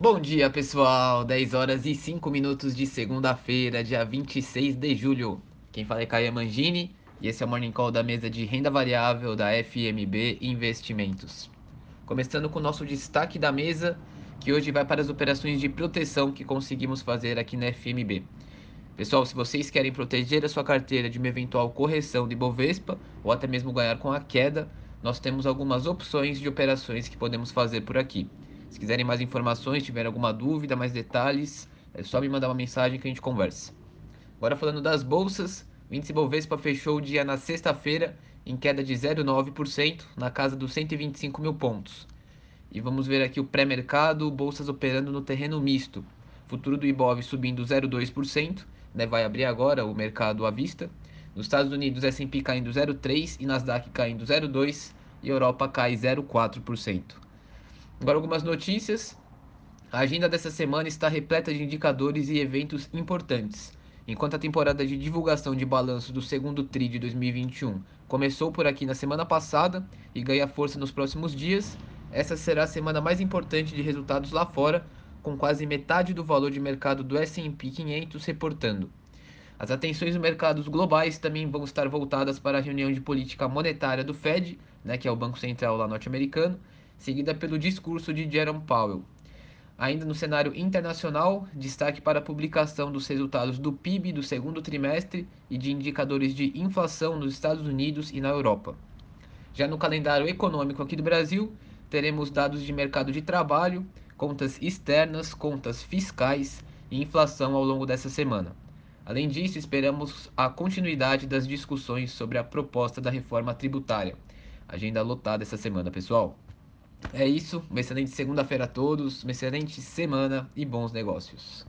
Bom dia, pessoal. 10 horas e 5 minutos de segunda-feira, dia 26 de julho. Quem fala é Caia Mangini e esse é o Morning Call da mesa de renda variável da FMB Investimentos. Começando com o nosso destaque da mesa, que hoje vai para as operações de proteção que conseguimos fazer aqui na FMB. Pessoal, se vocês querem proteger a sua carteira de uma eventual correção de Bovespa ou até mesmo ganhar com a queda, nós temos algumas opções de operações que podemos fazer por aqui. Se quiserem mais informações, tiverem alguma dúvida, mais detalhes, é só me mandar uma mensagem que a gente conversa. Agora falando das bolsas, o índice Bovespa fechou o dia na sexta-feira em queda de 0,9%, na casa dos 125 mil pontos. E vamos ver aqui o pré-mercado, bolsas operando no terreno misto. Futuro do Ibov subindo 0,2%, né, vai abrir agora o mercado à vista. Nos Estados Unidos, S&P caindo 0,3% e Nasdaq caindo 0,2% e Europa cai 0,4%. Agora algumas notícias. A agenda dessa semana está repleta de indicadores e eventos importantes. Enquanto a temporada de divulgação de balanço do segundo TRI de 2021 começou por aqui na semana passada e ganha força nos próximos dias, essa será a semana mais importante de resultados lá fora, com quase metade do valor de mercado do S&P 500 reportando. As atenções dos mercados globais também vão estar voltadas para a reunião de política monetária do Fed, né, que é o Banco Central lá norte-americano, seguida pelo discurso de Jerome Powell. Ainda no cenário internacional, destaque para a publicação dos resultados do PIB do segundo trimestre e de indicadores de inflação nos Estados Unidos e na Europa. Já no calendário econômico aqui do Brasil, teremos dados de mercado de trabalho, contas externas, contas fiscais e inflação ao longo dessa semana. Além disso, esperamos a continuidade das discussões sobre a proposta da reforma tributária. Agenda lotada essa semana, pessoal. É isso, uma excelente segunda-feira a todos, uma excelente semana e bons negócios.